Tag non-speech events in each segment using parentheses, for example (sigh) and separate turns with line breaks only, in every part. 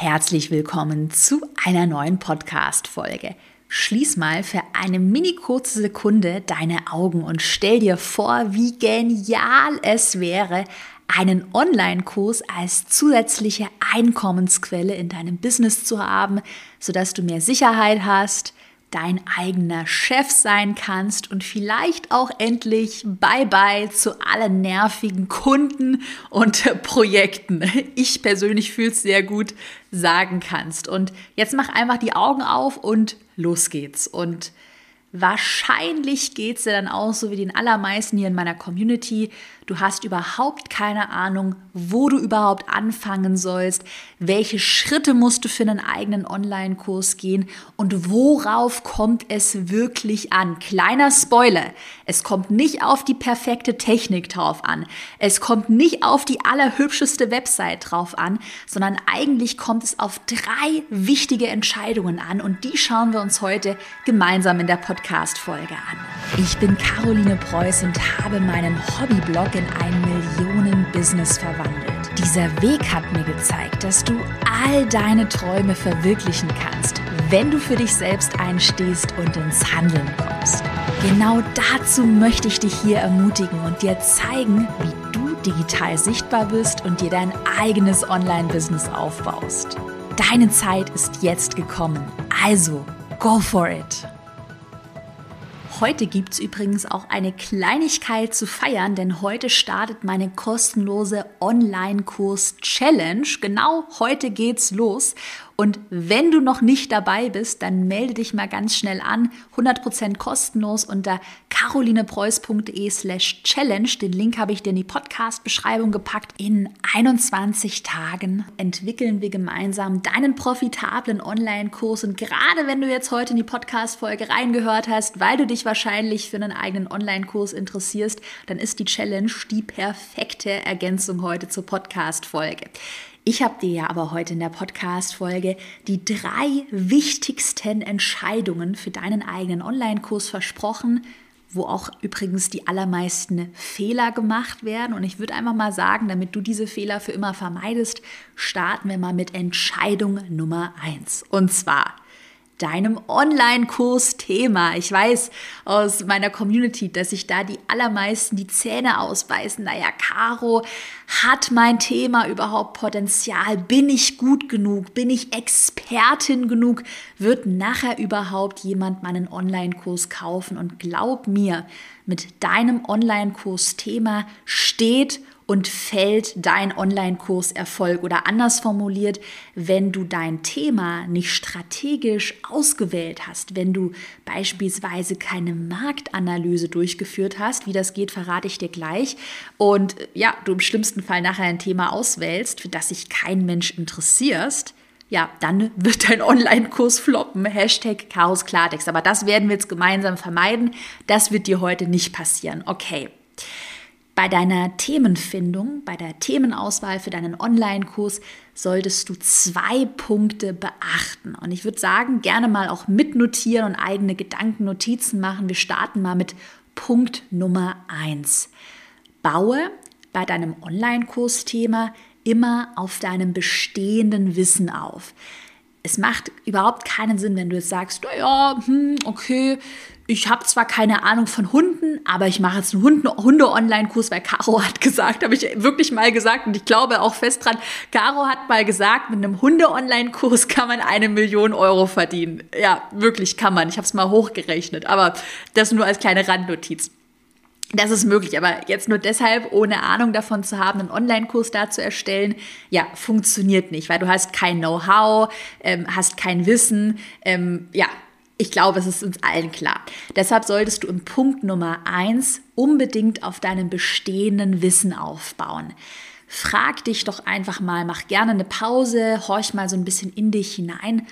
Herzlich willkommen zu einer neuen Podcast-Folge. Schließ mal für eine mini kurze Sekunde deine Augen und stell dir vor, wie genial es wäre, einen Online-Kurs als zusätzliche Einkommensquelle in deinem Business zu haben, sodass du mehr Sicherheit hast, dein eigener Chef sein kannst und vielleicht auch endlich Bye-bye zu allen nervigen Kunden und (laughs) Projekten. Ich persönlich fühle es sehr gut sagen kannst. Und jetzt mach einfach die Augen auf und los geht's. Und wahrscheinlich geht es dir dann auch so wie den allermeisten hier in meiner Community. Du hast überhaupt keine Ahnung, wo du überhaupt anfangen sollst, welche Schritte musst du für einen eigenen Online-Kurs gehen? Und worauf kommt es wirklich an. Kleiner Spoiler, es kommt nicht auf die perfekte Technik drauf an, es kommt nicht auf die allerhübscheste Website drauf an, sondern eigentlich kommt es auf drei wichtige Entscheidungen an. Und die schauen wir uns heute gemeinsam in der Podcast-Folge an. Ich bin Caroline Preuß und habe meinen Hobbyblog in ein Millionen-Business verwandelt. Dieser Weg hat mir gezeigt, dass du all deine Träume verwirklichen kannst, wenn du für dich selbst einstehst und ins Handeln kommst. Genau dazu möchte ich dich hier ermutigen und dir zeigen, wie du digital sichtbar bist und dir dein eigenes Online-Business aufbaust. Deine Zeit ist jetzt gekommen. Also, go for it! Heute gibt es übrigens auch eine Kleinigkeit zu feiern, denn heute startet meine kostenlose Online-Kurs-Challenge. Genau heute geht's los. Und wenn du noch nicht dabei bist, dann melde dich mal ganz schnell an. 100% kostenlos unter carolinepreuß.de slash challenge. Den Link habe ich dir in die Podcast-Beschreibung gepackt. In 21 Tagen entwickeln wir gemeinsam deinen profitablen Online-Kurs. Und gerade wenn du jetzt heute in die Podcast-Folge reingehört hast, weil du dich wahrscheinlich für einen eigenen Online-Kurs interessierst, dann ist die Challenge die perfekte Ergänzung heute zur Podcast-Folge. Ich habe dir ja aber heute in der Podcast-Folge die drei wichtigsten Entscheidungen für deinen eigenen Online-Kurs versprochen, wo auch übrigens die allermeisten Fehler gemacht werden. Und ich würde einfach mal sagen, damit du diese Fehler für immer vermeidest, starten wir mal mit Entscheidung Nummer eins. Und zwar, deinem Online-Kurs-Thema. Ich weiß aus meiner Community, dass sich da die allermeisten die Zähne ausbeißen. Naja, Caro, hat mein Thema überhaupt Potenzial? Bin ich gut genug? Bin ich Expertin genug? Wird nachher überhaupt jemand meinen Online-Kurs kaufen? Und glaub mir, mit deinem Online-Kurs-Thema steht und fällt dein Online-Kurserfolg oder anders formuliert, wenn du dein Thema nicht strategisch ausgewählt hast, wenn du beispielsweise keine Marktanalyse durchgeführt hast, wie das geht, verrate ich dir gleich, und ja, du im schlimmsten Fall nachher ein Thema auswählst, für das sich kein Mensch interessierst, ja, dann wird dein Online-Kurs floppen. Hashtag Chaos Klartext. Aber das werden wir jetzt gemeinsam vermeiden. Das wird dir heute nicht passieren. Okay. Bei deiner Themenfindung, bei der Themenauswahl für deinen Online-Kurs solltest du zwei Punkte beachten. Und ich würde sagen, gerne mal auch mitnotieren und eigene Gedankennotizen machen. Wir starten mal mit Punkt Nummer eins. Baue bei deinem Online-Kursthema immer auf deinem bestehenden Wissen auf. Es macht überhaupt keinen Sinn, wenn du jetzt sagst, ja, hm, okay, ich habe zwar keine Ahnung von Hunden, aber ich mache jetzt einen Hunde-Online-Kurs, weil Caro hat (laughs) gesagt, habe ich wirklich mal gesagt und ich glaube auch fest dran, Caro hat mal gesagt, mit einem Hunde-Online-Kurs kann man eine Million Euro verdienen. Ja, wirklich kann man. Ich habe es mal hochgerechnet, aber das nur als kleine Randnotiz. Das ist möglich, aber jetzt nur deshalb, ohne Ahnung davon zu haben, einen Online-Kurs da zu erstellen, ja, funktioniert nicht, weil du hast kein Know-how, ähm, hast kein Wissen, ähm, ja, ich glaube, es ist uns allen klar. Deshalb solltest du im Punkt Nummer eins unbedingt auf deinem bestehenden Wissen aufbauen. Frag dich doch einfach mal, mach gerne eine Pause, horch mal so ein bisschen in dich hinein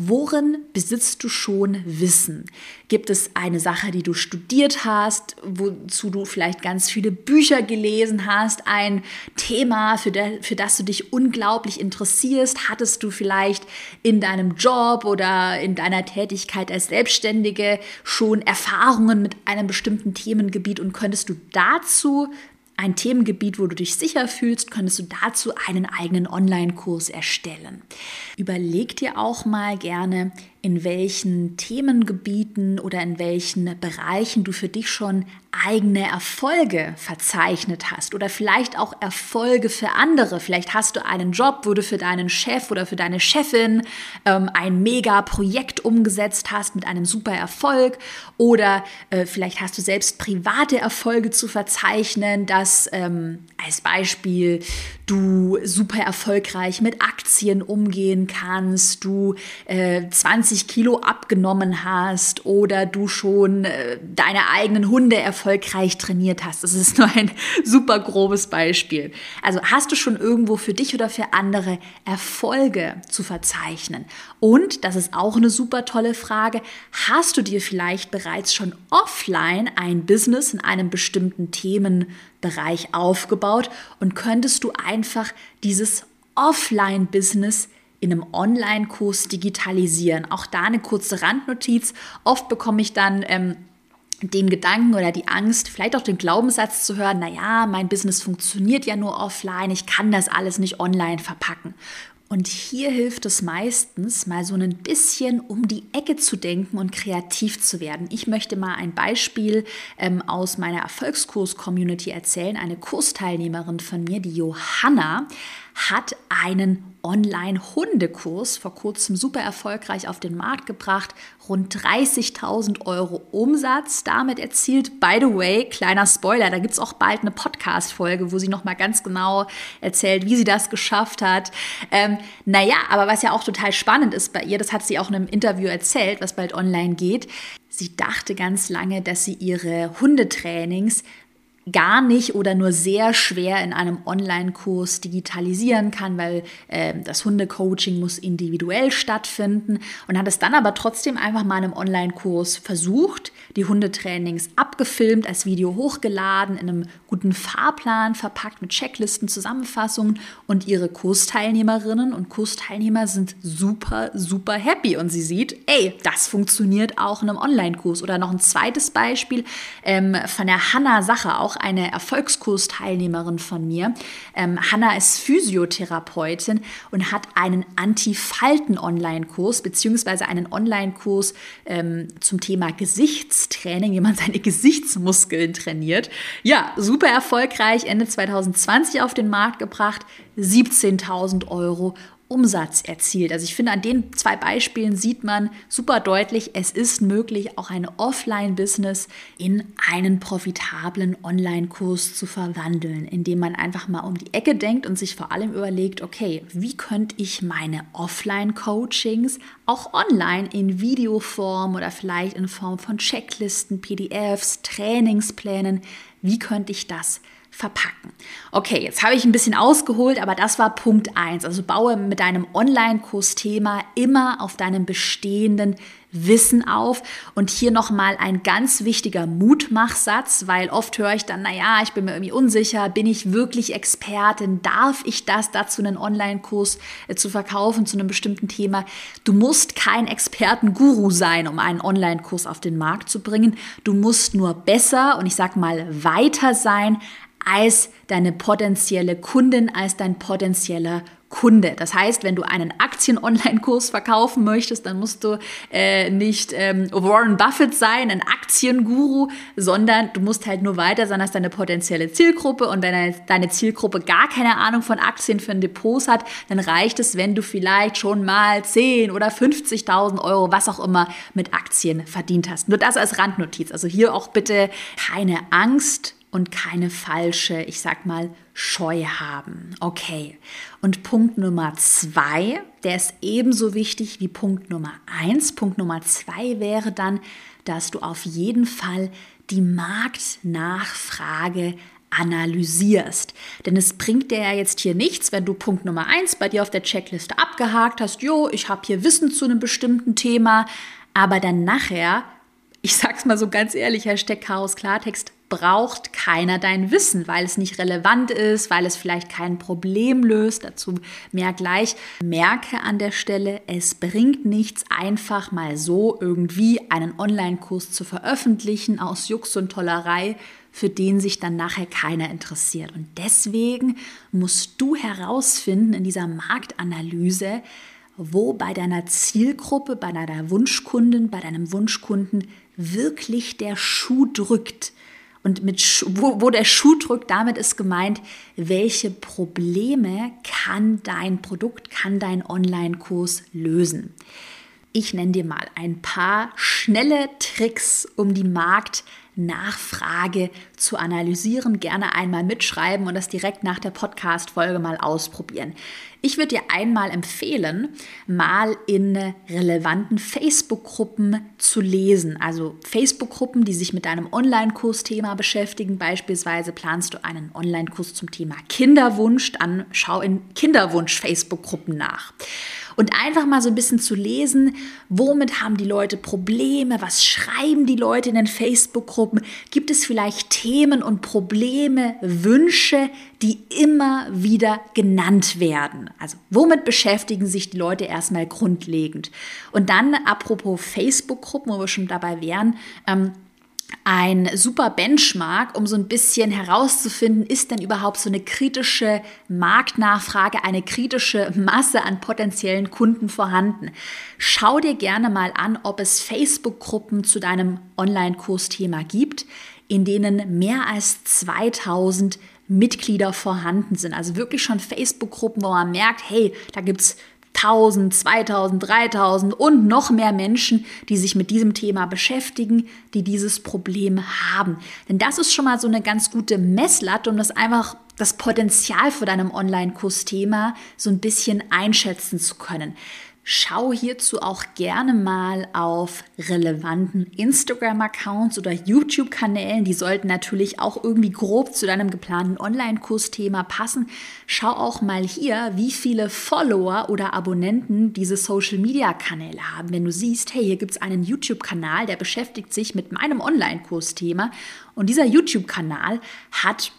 Worin besitzt du schon Wissen? Gibt es eine Sache, die du studiert hast, wozu du vielleicht ganz viele Bücher gelesen hast, ein Thema, für, der, für das du dich unglaublich interessierst? Hattest du vielleicht in deinem Job oder in deiner Tätigkeit als Selbstständige schon Erfahrungen mit einem bestimmten Themengebiet und könntest du dazu ein Themengebiet, wo du dich sicher fühlst, könntest du dazu einen eigenen Online-Kurs erstellen. Überleg dir auch mal gerne, in welchen Themengebieten oder in welchen Bereichen du für dich schon eigene Erfolge verzeichnet hast oder vielleicht auch Erfolge für andere. Vielleicht hast du einen Job, wo du für deinen Chef oder für deine Chefin ähm, ein Mega-Projekt umgesetzt hast mit einem super Erfolg oder äh, vielleicht hast du selbst private Erfolge zu verzeichnen, dass ähm, als Beispiel du super erfolgreich mit Aktien umgehen kannst, du äh, 20 Kilo abgenommen hast oder du schon äh, deine eigenen Hunde erfolgreich trainiert hast. Das ist (laughs) nur ein super grobes Beispiel. Also hast du schon irgendwo für dich oder für andere Erfolge zu verzeichnen? Und, das ist auch eine super tolle Frage, hast du dir vielleicht bereits schon offline ein Business in einem bestimmten Themenbereich aufgebaut und könntest du einfach dieses Offline-Business in einem Online-Kurs digitalisieren. Auch da eine kurze Randnotiz. Oft bekomme ich dann ähm, den Gedanken oder die Angst, vielleicht auch den Glaubenssatz zu hören, naja, mein Business funktioniert ja nur offline, ich kann das alles nicht online verpacken. Und hier hilft es meistens, mal so ein bisschen um die Ecke zu denken und kreativ zu werden. Ich möchte mal ein Beispiel ähm, aus meiner Erfolgskurs-Community erzählen. Eine Kursteilnehmerin von mir, die Johanna, hat einen Online-Hundekurs vor kurzem super erfolgreich auf den Markt gebracht, rund 30.000 Euro Umsatz damit erzielt. By the way, kleiner Spoiler, da gibt es auch bald eine Podcast-Folge, wo sie nochmal ganz genau erzählt, wie sie das geschafft hat. Ähm, naja, aber was ja auch total spannend ist bei ihr, das hat sie auch in einem Interview erzählt, was bald online geht. Sie dachte ganz lange, dass sie ihre Hundetrainings gar nicht oder nur sehr schwer in einem Online-Kurs digitalisieren kann, weil äh, das Hundecoaching muss individuell stattfinden und hat es dann aber trotzdem einfach mal in einem Online-Kurs versucht, die Hundetrainings abgefilmt, als Video hochgeladen, in einem guten Fahrplan verpackt mit Checklisten, Zusammenfassungen und ihre Kursteilnehmerinnen und Kursteilnehmer sind super, super happy und sie sieht, ey, das funktioniert auch in einem Online-Kurs. Oder noch ein zweites Beispiel ähm, von der Hanna Sache, auch eine Erfolgskursteilnehmerin von mir. Ähm, Hanna ist Physiotherapeutin und hat einen Anti-Falten-Online-Kurs beziehungsweise einen Online-Kurs ähm, zum Thema Gesichtstraining, wie man seine Gesichtsmuskeln trainiert. Ja, super erfolgreich, Ende 2020 auf den Markt gebracht, 17.000 Euro Umsatz erzielt. Also ich finde, an den zwei Beispielen sieht man super deutlich, es ist möglich, auch ein Offline-Business in einen profitablen Online-Kurs zu verwandeln, indem man einfach mal um die Ecke denkt und sich vor allem überlegt, okay, wie könnte ich meine Offline-Coachings auch online in Videoform oder vielleicht in Form von Checklisten, PDFs, Trainingsplänen, wie könnte ich das verpacken. Okay, jetzt habe ich ein bisschen ausgeholt, aber das war Punkt 1. Also baue mit deinem Online-Kursthema immer auf deinem bestehenden Wissen auf. Und hier nochmal ein ganz wichtiger Mutmachsatz, weil oft höre ich dann, naja, ich bin mir irgendwie unsicher, bin ich wirklich Expertin? Darf ich das dazu, einen Online-Kurs äh, zu verkaufen zu einem bestimmten Thema? Du musst kein Expertenguru sein, um einen Online-Kurs auf den Markt zu bringen. Du musst nur besser und ich sage mal weiter sein als deine potenzielle Kundin, als dein potenzieller Kunde. Das heißt, wenn du einen Aktien-Online-Kurs verkaufen möchtest, dann musst du äh, nicht ähm, Warren Buffett sein, ein Aktienguru, sondern du musst halt nur weiter sein als deine potenzielle Zielgruppe. Und wenn deine Zielgruppe gar keine Ahnung von Aktien für ein Depot hat, dann reicht es, wenn du vielleicht schon mal 10 oder 50.000 Euro, was auch immer, mit Aktien verdient hast. Nur das als Randnotiz. Also hier auch bitte keine Angst und keine falsche, ich sag mal, Scheu haben. Okay. Und Punkt Nummer zwei, der ist ebenso wichtig wie Punkt Nummer eins. Punkt Nummer zwei wäre dann, dass du auf jeden Fall die Marktnachfrage analysierst. Denn es bringt dir ja jetzt hier nichts, wenn du Punkt Nummer eins bei dir auf der Checkliste abgehakt hast, jo, ich habe hier Wissen zu einem bestimmten Thema, aber dann nachher, ich sag's mal so ganz ehrlich, Hashtag Chaos Klartext, braucht keiner dein Wissen, weil es nicht relevant ist, weil es vielleicht kein Problem löst. Dazu mehr gleich. Merke an der Stelle, es bringt nichts, einfach mal so irgendwie einen Online-Kurs zu veröffentlichen aus Jux und Tollerei, für den sich dann nachher keiner interessiert. Und deswegen musst du herausfinden in dieser Marktanalyse, wo bei deiner Zielgruppe, bei deiner Wunschkundin, bei deinem Wunschkunden wirklich der Schuh drückt. Und mit wo, wo der Schuh drückt, damit ist gemeint, welche Probleme kann dein Produkt, kann dein Online-Kurs lösen. Ich nenne dir mal ein paar schnelle Tricks, um die Marktnachfrage zu analysieren. Gerne einmal mitschreiben und das direkt nach der Podcast-Folge mal ausprobieren. Ich würde dir einmal empfehlen, mal in relevanten Facebook-Gruppen zu lesen. Also Facebook-Gruppen, die sich mit deinem Online-Kursthema beschäftigen. Beispielsweise planst du einen Online-Kurs zum Thema Kinderwunsch, dann schau in Kinderwunsch-Facebook-Gruppen nach und einfach mal so ein bisschen zu lesen, womit haben die Leute Probleme, was schreiben die Leute in den Facebook-Gruppen, gibt es vielleicht Themen und Probleme, Wünsche, die immer wieder genannt werden. Also womit beschäftigen sich die Leute erstmal grundlegend? Und dann, apropos Facebook-Gruppen, wo wir schon dabei wären, ähm, ein super Benchmark, um so ein bisschen herauszufinden, ist denn überhaupt so eine kritische Marktnachfrage, eine kritische Masse an potenziellen Kunden vorhanden. Schau dir gerne mal an, ob es Facebook-Gruppen zu deinem Online-Kursthema gibt, in denen mehr als 2000 Mitglieder vorhanden sind. Also wirklich schon Facebook-Gruppen, wo man merkt, hey, da gibt es 1000, 2000, 3000 und noch mehr Menschen, die sich mit diesem Thema beschäftigen, die dieses Problem haben. Denn das ist schon mal so eine ganz gute Messlatte, um das einfach das Potenzial für deinem Online-Kursthema so ein bisschen einschätzen zu können. Schau hierzu auch gerne mal auf relevanten Instagram-Accounts oder YouTube-Kanälen. Die sollten natürlich auch irgendwie grob zu deinem geplanten Online-Kursthema passen. Schau auch mal hier, wie viele Follower oder Abonnenten diese Social-Media-Kanäle haben. Wenn du siehst, hey, hier gibt es einen YouTube-Kanal, der beschäftigt sich mit meinem Online-Kursthema und dieser YouTube-Kanal hat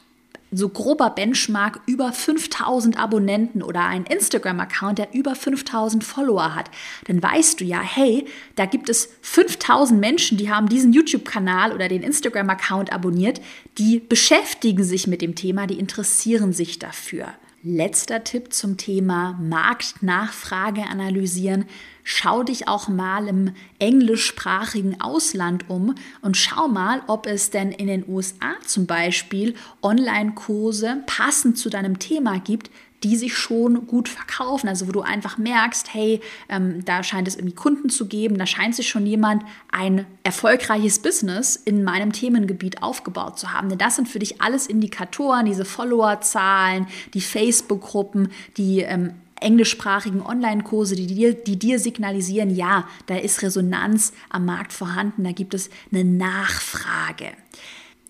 so grober Benchmark über 5000 Abonnenten oder ein Instagram-Account, der über 5000 Follower hat, dann weißt du ja, hey, da gibt es 5000 Menschen, die haben diesen YouTube-Kanal oder den Instagram-Account abonniert, die beschäftigen sich mit dem Thema, die interessieren sich dafür. Letzter Tipp zum Thema Marktnachfrage analysieren. Schau dich auch mal im englischsprachigen Ausland um und schau mal, ob es denn in den USA zum Beispiel Online-Kurse passend zu deinem Thema gibt, die sich schon gut verkaufen. Also wo du einfach merkst, hey, ähm, da scheint es irgendwie Kunden zu geben, da scheint sich schon jemand ein erfolgreiches Business in meinem Themengebiet aufgebaut zu haben. Denn das sind für dich alles Indikatoren, diese Followerzahlen, die Facebook-Gruppen, die ähm, englischsprachigen Online-Kurse, die dir, die dir signalisieren, ja, da ist Resonanz am Markt vorhanden, da gibt es eine Nachfrage.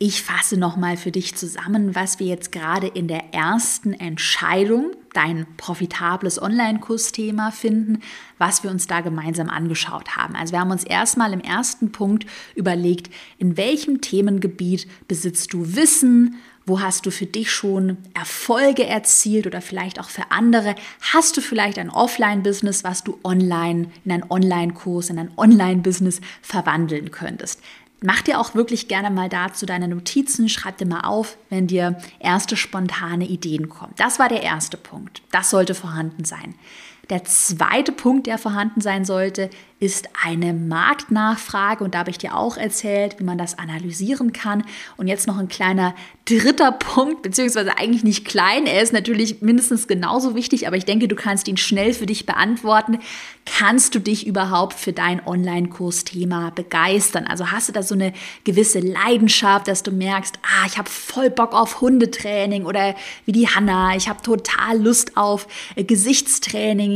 Ich fasse nochmal für dich zusammen, was wir jetzt gerade in der ersten Entscheidung, dein profitables Online-Kursthema finden, was wir uns da gemeinsam angeschaut haben. Also wir haben uns erstmal im ersten Punkt überlegt, in welchem Themengebiet besitzt du Wissen, wo hast du für dich schon Erfolge erzielt oder vielleicht auch für andere? Hast du vielleicht ein Offline-Business, was du online in einen Online-Kurs, in ein Online-Business verwandeln könntest? Mach dir auch wirklich gerne mal dazu deine Notizen, schreib dir mal auf, wenn dir erste spontane Ideen kommen. Das war der erste Punkt. Das sollte vorhanden sein. Der zweite Punkt, der vorhanden sein sollte, ist eine Marktnachfrage. Und da habe ich dir auch erzählt, wie man das analysieren kann. Und jetzt noch ein kleiner dritter Punkt, beziehungsweise eigentlich nicht klein. Er ist natürlich mindestens genauso wichtig, aber ich denke, du kannst ihn schnell für dich beantworten. Kannst du dich überhaupt für dein Online-Kursthema begeistern? Also hast du da so eine gewisse Leidenschaft, dass du merkst, ah, ich habe voll Bock auf Hundetraining oder wie die Hanna, ich habe total Lust auf äh,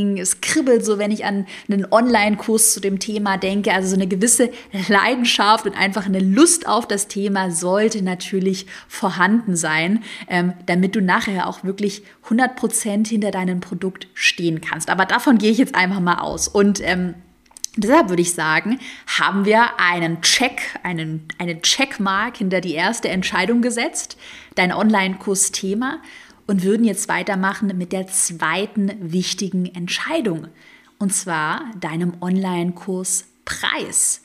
Gesichtstraining. Es kribbelt so, wenn ich an einen Online-Kurs zu dem Thema denke. Also so eine gewisse Leidenschaft und einfach eine Lust auf das Thema sollte natürlich vorhanden sein, ähm, damit du nachher auch wirklich 100% hinter deinem Produkt stehen kannst. Aber davon gehe ich jetzt einfach mal aus. Und ähm, Deshalb würde ich sagen, haben wir einen Check, einen, eine Checkmark hinter die erste Entscheidung gesetzt, dein Online-Kurs-Thema, und würden jetzt weitermachen mit der zweiten wichtigen Entscheidung, und zwar deinem Online-Kurs Preis.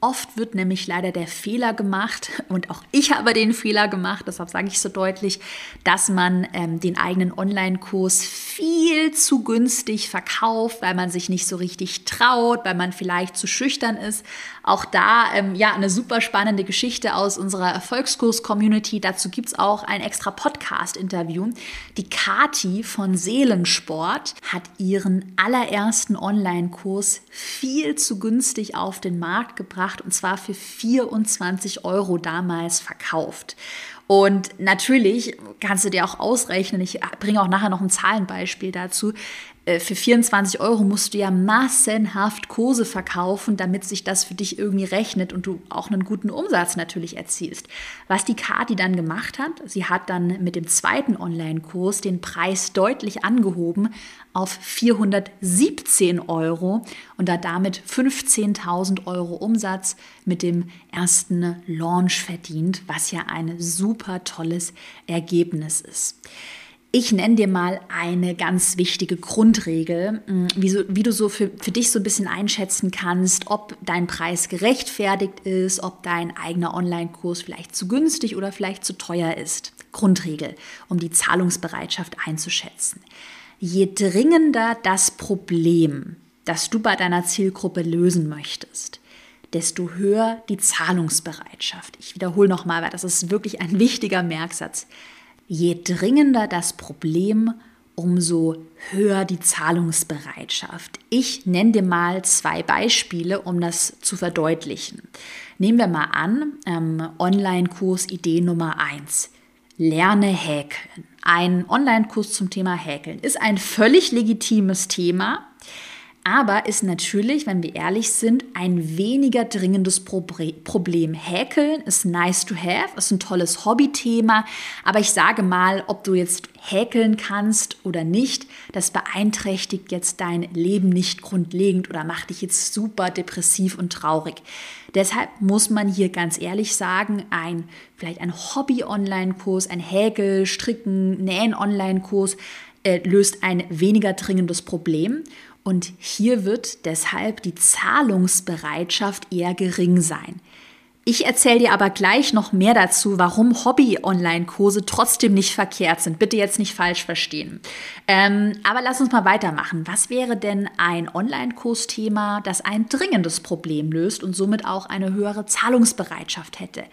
Oft wird nämlich leider der Fehler gemacht, und auch ich habe den Fehler gemacht, deshalb sage ich so deutlich, dass man ähm, den eigenen Online-Kurs viel zu günstig verkauft, weil man sich nicht so richtig traut, weil man vielleicht zu schüchtern ist. Auch da ähm, ja eine super spannende Geschichte aus unserer Erfolgskurs-Community. Dazu gibt es auch ein extra Podcast-Interview. Die Kati von Seelensport hat ihren allerersten Online-Kurs viel zu günstig auf den Markt gebracht und zwar für 24 Euro damals verkauft. Und natürlich kannst du dir auch ausrechnen, ich bringe auch nachher noch ein Zahlenbeispiel dazu, für 24 Euro musst du ja massenhaft Kurse verkaufen, damit sich das für dich irgendwie rechnet und du auch einen guten Umsatz natürlich erzielst. Was die Kati dann gemacht hat, sie hat dann mit dem zweiten Online-Kurs den Preis deutlich angehoben auf 417 Euro und hat damit 15.000 Euro Umsatz mit dem ersten Launch verdient, was ja ein super tolles Ergebnis ist. Ich nenne dir mal eine ganz wichtige Grundregel, mm, wie, so, wie du so für, für dich so ein bisschen einschätzen kannst, ob dein Preis gerechtfertigt ist, ob dein eigener Online-Kurs vielleicht zu günstig oder vielleicht zu teuer ist. Grundregel, um die Zahlungsbereitschaft einzuschätzen. Je dringender das Problem, das du bei deiner Zielgruppe lösen möchtest, desto höher die Zahlungsbereitschaft. Ich wiederhole nochmal, weil das ist wirklich ein wichtiger Merksatz. Je dringender das Problem, umso höher die Zahlungsbereitschaft. Ich nenne dir mal zwei Beispiele, um das zu verdeutlichen. Nehmen wir mal an, ähm, Online-Kurs Idee Nummer 1. Lerne häkeln. Ein Online-Kurs zum Thema Häkeln ist ein völlig legitimes Thema aber ist natürlich, wenn wir ehrlich sind, ein weniger dringendes Problem. Häkeln ist nice to have, ist ein tolles Hobbythema, aber ich sage mal, ob du jetzt häkeln kannst oder nicht, das beeinträchtigt jetzt dein Leben nicht grundlegend oder macht dich jetzt super depressiv und traurig. Deshalb muss man hier ganz ehrlich sagen, ein vielleicht ein Hobby-Online-Kurs, ein Häkel, Stricken, Nähen-Online-Kurs äh, löst ein weniger dringendes Problem und hier wird deshalb die Zahlungsbereitschaft eher gering sein. Ich erzähle dir aber gleich noch mehr dazu, warum Hobby-Online-Kurse trotzdem nicht verkehrt sind. Bitte jetzt nicht falsch verstehen. Ähm, aber lass uns mal weitermachen. Was wäre denn ein Online-Kursthema, das ein dringendes Problem löst und somit auch eine höhere Zahlungsbereitschaft hätte?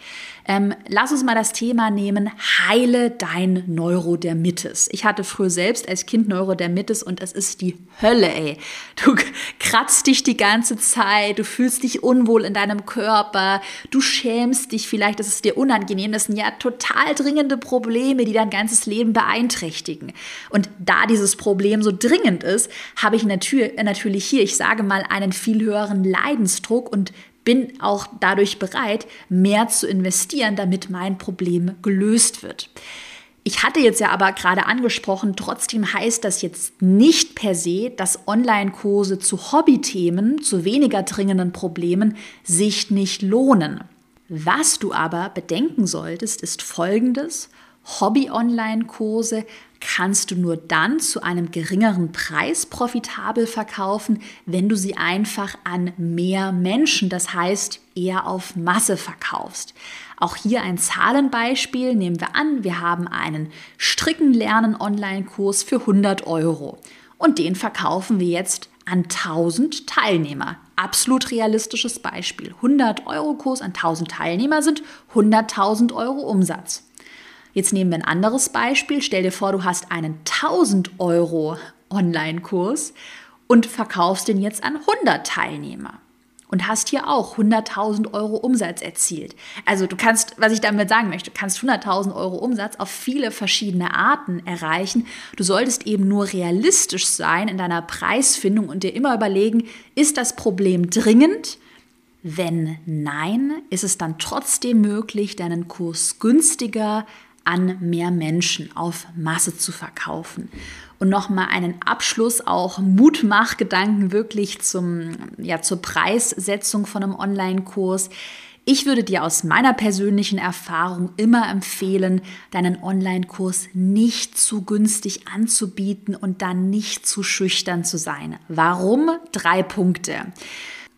Ähm, lass uns mal das Thema nehmen, heile dein Neurodermitis. Ich hatte früher selbst als Kind Neurodermitis und es ist die Hölle, ey. Du kratzt dich die ganze Zeit, du fühlst dich unwohl in deinem Körper, du schämst dich vielleicht, das ist dir unangenehm. Das sind ja total dringende Probleme, die dein ganzes Leben beeinträchtigen. Und da dieses Problem so dringend ist, habe ich natürlich hier, ich sage mal, einen viel höheren Leidensdruck und bin auch dadurch bereit, mehr zu investieren, damit mein Problem gelöst wird. Ich hatte jetzt ja aber gerade angesprochen, trotzdem heißt das jetzt nicht per se, dass Online-Kurse zu Hobbythemen, zu weniger dringenden Problemen sich nicht lohnen. Was du aber bedenken solltest, ist Folgendes. Hobby-Online-Kurse kannst du nur dann zu einem geringeren Preis profitabel verkaufen, wenn du sie einfach an mehr Menschen, das heißt eher auf Masse verkaufst. Auch hier ein Zahlenbeispiel nehmen wir an. Wir haben einen Stricken lernen Online-Kurs für 100 Euro und den verkaufen wir jetzt an 1000 Teilnehmer. Absolut realistisches Beispiel. 100 Euro Kurs an 1000 Teilnehmer sind 100.000 Euro Umsatz. Jetzt nehmen wir ein anderes Beispiel. Stell dir vor, du hast einen 1000 Euro Online-Kurs und verkaufst den jetzt an 100 Teilnehmer und hast hier auch 100.000 Euro Umsatz erzielt. Also du kannst, was ich damit sagen möchte, du kannst 100.000 Euro Umsatz auf viele verschiedene Arten erreichen. Du solltest eben nur realistisch sein in deiner Preisfindung und dir immer überlegen, ist das Problem dringend? Wenn nein, ist es dann trotzdem möglich, deinen Kurs günstiger an mehr Menschen auf Masse zu verkaufen. Und nochmal einen Abschluss, auch Mutmachgedanken wirklich zum, ja, zur Preissetzung von einem Online-Kurs. Ich würde dir aus meiner persönlichen Erfahrung immer empfehlen, deinen Online-Kurs nicht zu günstig anzubieten und dann nicht zu schüchtern zu sein. Warum? Drei Punkte.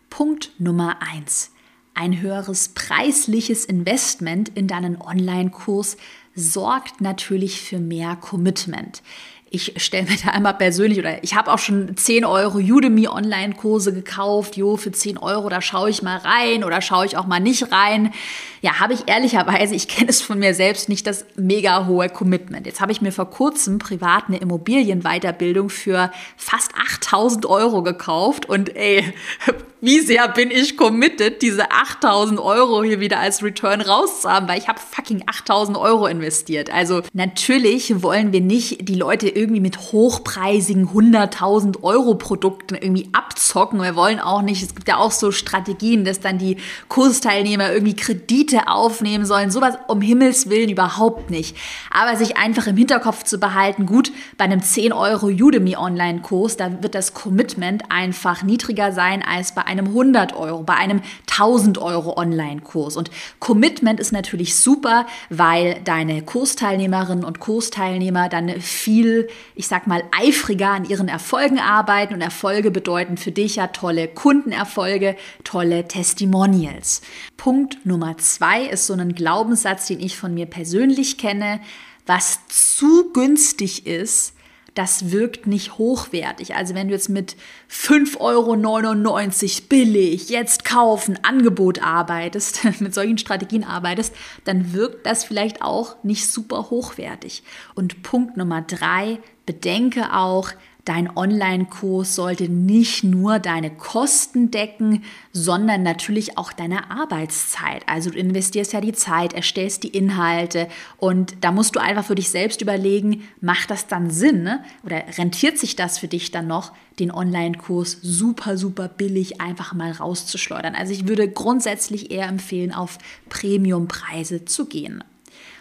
Punkt Nummer eins. Ein höheres preisliches Investment in deinen Online-Kurs sorgt natürlich für mehr Commitment ich stelle mir da einmal persönlich oder ich habe auch schon 10 Euro Udemy Online-Kurse gekauft. Jo, für 10 Euro, da schaue ich mal rein oder schaue ich auch mal nicht rein. Ja, habe ich ehrlicherweise, ich kenne es von mir selbst nicht, das mega hohe Commitment. Jetzt habe ich mir vor kurzem privat eine Immobilienweiterbildung für fast 8000 Euro gekauft und ey, (laughs) wie sehr bin ich committed, diese 8000 Euro hier wieder als Return rauszuhaben, weil ich habe fucking 8000 Euro investiert. Also natürlich wollen wir nicht die Leute irgendwie mit hochpreisigen 100.000 Euro Produkten irgendwie abzocken. Wir wollen auch nicht, es gibt ja auch so Strategien, dass dann die Kursteilnehmer irgendwie Kredite aufnehmen sollen. Sowas um Himmels Willen überhaupt nicht. Aber sich einfach im Hinterkopf zu behalten, gut, bei einem 10 Euro Udemy Online Kurs, da wird das Commitment einfach niedriger sein als bei einem 100 Euro, bei einem 1000 Euro Online Kurs. Und Commitment ist natürlich super, weil deine Kursteilnehmerinnen und Kursteilnehmer dann viel ich sag mal, eifriger an ihren Erfolgen arbeiten. Und Erfolge bedeuten für dich ja tolle Kundenerfolge, tolle Testimonials. Punkt Nummer zwei ist so ein Glaubenssatz, den ich von mir persönlich kenne. Was zu günstig ist, das wirkt nicht hochwertig. Also wenn du jetzt mit 5,99 Euro billig, jetzt kaufen, Angebot arbeitest, (laughs) mit solchen Strategien arbeitest, dann wirkt das vielleicht auch nicht super hochwertig. Und Punkt Nummer drei, bedenke auch, Dein Online-Kurs sollte nicht nur deine Kosten decken, sondern natürlich auch deine Arbeitszeit. Also du investierst ja die Zeit, erstellst die Inhalte und da musst du einfach für dich selbst überlegen, macht das dann Sinn ne? oder rentiert sich das für dich dann noch, den Online-Kurs super, super billig einfach mal rauszuschleudern. Also ich würde grundsätzlich eher empfehlen, auf Premium-Preise zu gehen.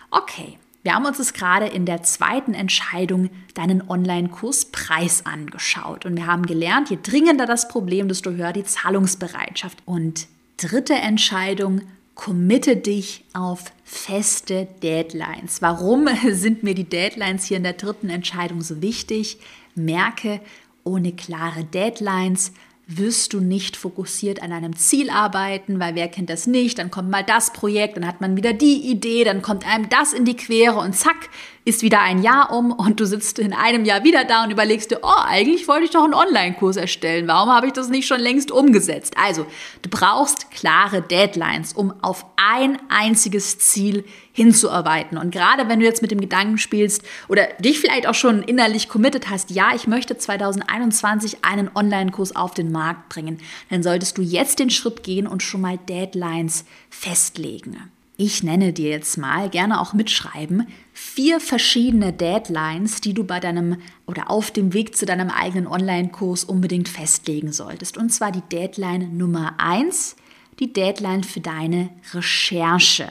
Okay. Wir haben uns es gerade in der zweiten Entscheidung deinen Online-Kurspreis angeschaut und wir haben gelernt, je dringender das Problem, desto höher die Zahlungsbereitschaft. Und dritte Entscheidung, committe dich auf feste Deadlines. Warum (laughs) sind mir die Deadlines hier in der dritten Entscheidung so wichtig? Merke, ohne klare Deadlines wirst du nicht fokussiert an einem Ziel arbeiten, weil wer kennt das nicht? Dann kommt mal das Projekt, dann hat man wieder die Idee, dann kommt einem das in die Quere und zack, ist wieder ein Jahr um und du sitzt in einem Jahr wieder da und überlegst dir, oh, eigentlich wollte ich doch einen Online-Kurs erstellen. Warum habe ich das nicht schon längst umgesetzt? Also, du brauchst klare Deadlines, um auf ein einziges Ziel hinzuarbeiten. Und gerade wenn du jetzt mit dem Gedanken spielst oder dich vielleicht auch schon innerlich committed hast, ja, ich möchte 2021 einen Online-Kurs auf den Markt bringen, dann solltest du jetzt den Schritt gehen und schon mal Deadlines festlegen. Ich nenne dir jetzt mal, gerne auch mitschreiben, vier verschiedene Deadlines, die du bei deinem oder auf dem Weg zu deinem eigenen Online-Kurs unbedingt festlegen solltest. Und zwar die Deadline Nummer eins, die Deadline für deine Recherche.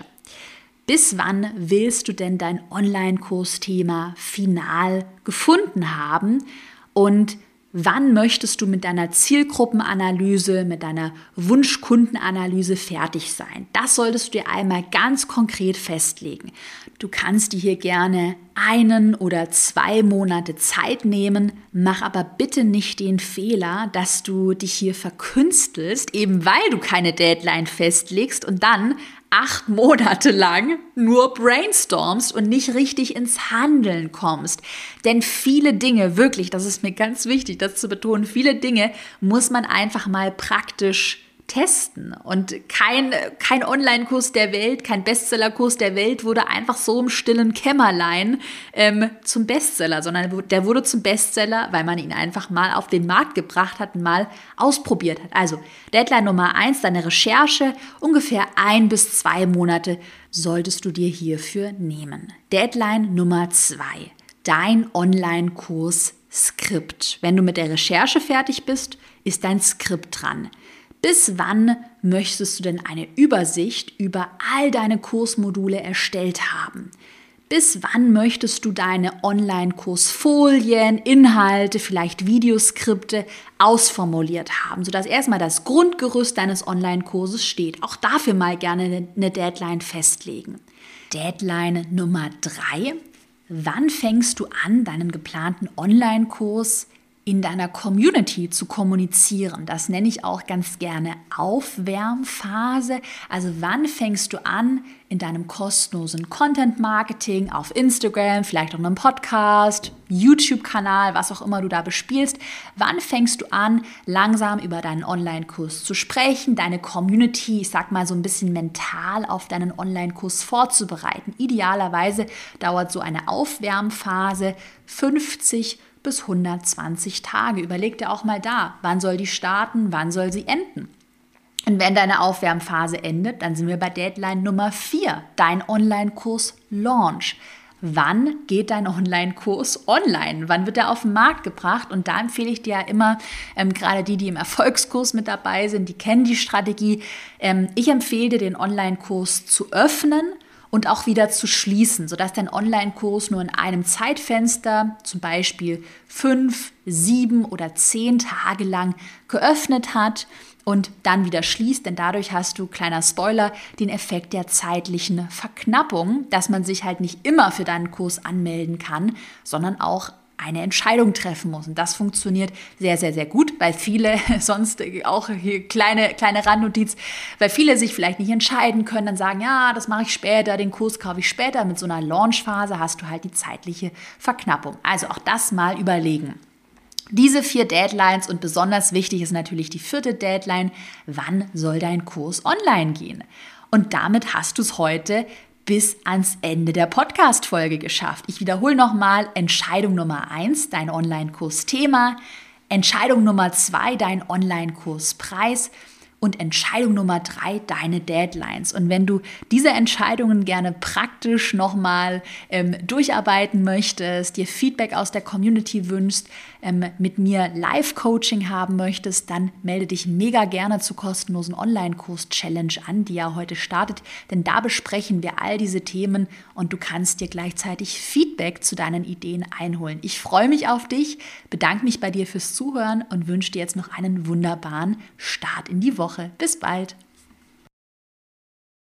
Bis wann willst du denn dein Online-Kursthema final gefunden haben? Und wann möchtest du mit deiner Zielgruppenanalyse, mit deiner Wunschkundenanalyse fertig sein. Das solltest du dir einmal ganz konkret festlegen. Du kannst dir hier gerne einen oder zwei Monate Zeit nehmen, mach aber bitte nicht den Fehler, dass du dich hier verkünstelst, eben weil du keine Deadline festlegst und dann acht Monate lang nur brainstormst und nicht richtig ins Handeln kommst. Denn viele Dinge, wirklich, das ist mir ganz wichtig, das zu betonen, viele Dinge muss man einfach mal praktisch testen. Und kein, kein Online-Kurs der Welt, kein Bestseller-Kurs der Welt wurde einfach so im stillen Kämmerlein ähm, zum Bestseller, sondern der wurde zum Bestseller, weil man ihn einfach mal auf den Markt gebracht hat und mal ausprobiert hat. Also Deadline Nummer eins, deine Recherche, ungefähr ein bis zwei Monate solltest du dir hierfür nehmen. Deadline Nummer zwei, dein Online-Kurs Skript. Wenn du mit der Recherche fertig bist, ist dein Skript dran. Bis wann möchtest du denn eine Übersicht über all deine Kursmodule erstellt haben? bis wann möchtest du deine Online-Kursfolien, Inhalte, vielleicht Videoskripte ausformuliert haben, sodass erstmal das Grundgerüst deines Online-Kurses steht. Auch dafür mal gerne eine Deadline festlegen. Deadline Nummer drei. Wann fängst du an, deinen geplanten Online-Kurs in deiner Community zu kommunizieren. Das nenne ich auch ganz gerne Aufwärmphase. Also wann fängst du an, in deinem kostenlosen Content Marketing auf Instagram, vielleicht auch einem Podcast, YouTube-Kanal, was auch immer du da bespielst, wann fängst du an, langsam über deinen Online-Kurs zu sprechen, deine Community, ich sag mal so ein bisschen mental auf deinen Online-Kurs vorzubereiten. Idealerweise dauert so eine Aufwärmphase 50 bis 120 Tage. Überleg dir auch mal da, wann soll die starten, wann soll sie enden. Und wenn deine Aufwärmphase endet, dann sind wir bei Deadline Nummer 4, dein Online-Kurs Launch. Wann geht dein Online-Kurs online? Wann wird er auf den Markt gebracht? Und da empfehle ich dir ja immer, ähm, gerade die, die im Erfolgskurs mit dabei sind, die kennen die Strategie. Ähm, ich empfehle dir, den Online-Kurs zu öffnen und auch wieder zu schließen, sodass dein Online-Kurs nur in einem Zeitfenster, zum Beispiel fünf, sieben oder zehn Tage lang geöffnet hat und dann wieder schließt, denn dadurch hast du, kleiner Spoiler, den Effekt der zeitlichen Verknappung, dass man sich halt nicht immer für deinen Kurs anmelden kann, sondern auch eine Entscheidung treffen muss. Und das funktioniert sehr, sehr, sehr gut, weil viele, (laughs) sonst auch hier kleine, kleine Randnotiz, weil viele sich vielleicht nicht entscheiden können, dann sagen, ja, das mache ich später, den Kurs kaufe ich später. Mit so einer Launchphase hast du halt die zeitliche Verknappung. Also auch das mal überlegen. Diese vier Deadlines und besonders wichtig ist natürlich die vierte Deadline, wann soll dein Kurs online gehen? Und damit hast du es heute bis ans Ende der Podcast-Folge geschafft. Ich wiederhole nochmal Entscheidung Nummer eins, dein Online-Kurs-Thema. Entscheidung Nummer zwei, dein Online-Kurs-Preis. Und Entscheidung Nummer drei, deine Deadlines. Und wenn du diese Entscheidungen gerne praktisch nochmal ähm, durcharbeiten möchtest, dir Feedback aus der Community wünschst, ähm, mit mir Live-Coaching haben möchtest, dann melde dich mega gerne zur kostenlosen Online-Kurs-Challenge an, die ja heute startet. Denn da besprechen wir all diese Themen und du kannst dir gleichzeitig Feedback zu deinen Ideen einholen. Ich freue mich auf dich, bedanke mich bei dir fürs Zuhören und wünsche dir jetzt noch einen wunderbaren Start in die Woche. Woche. Bis bald.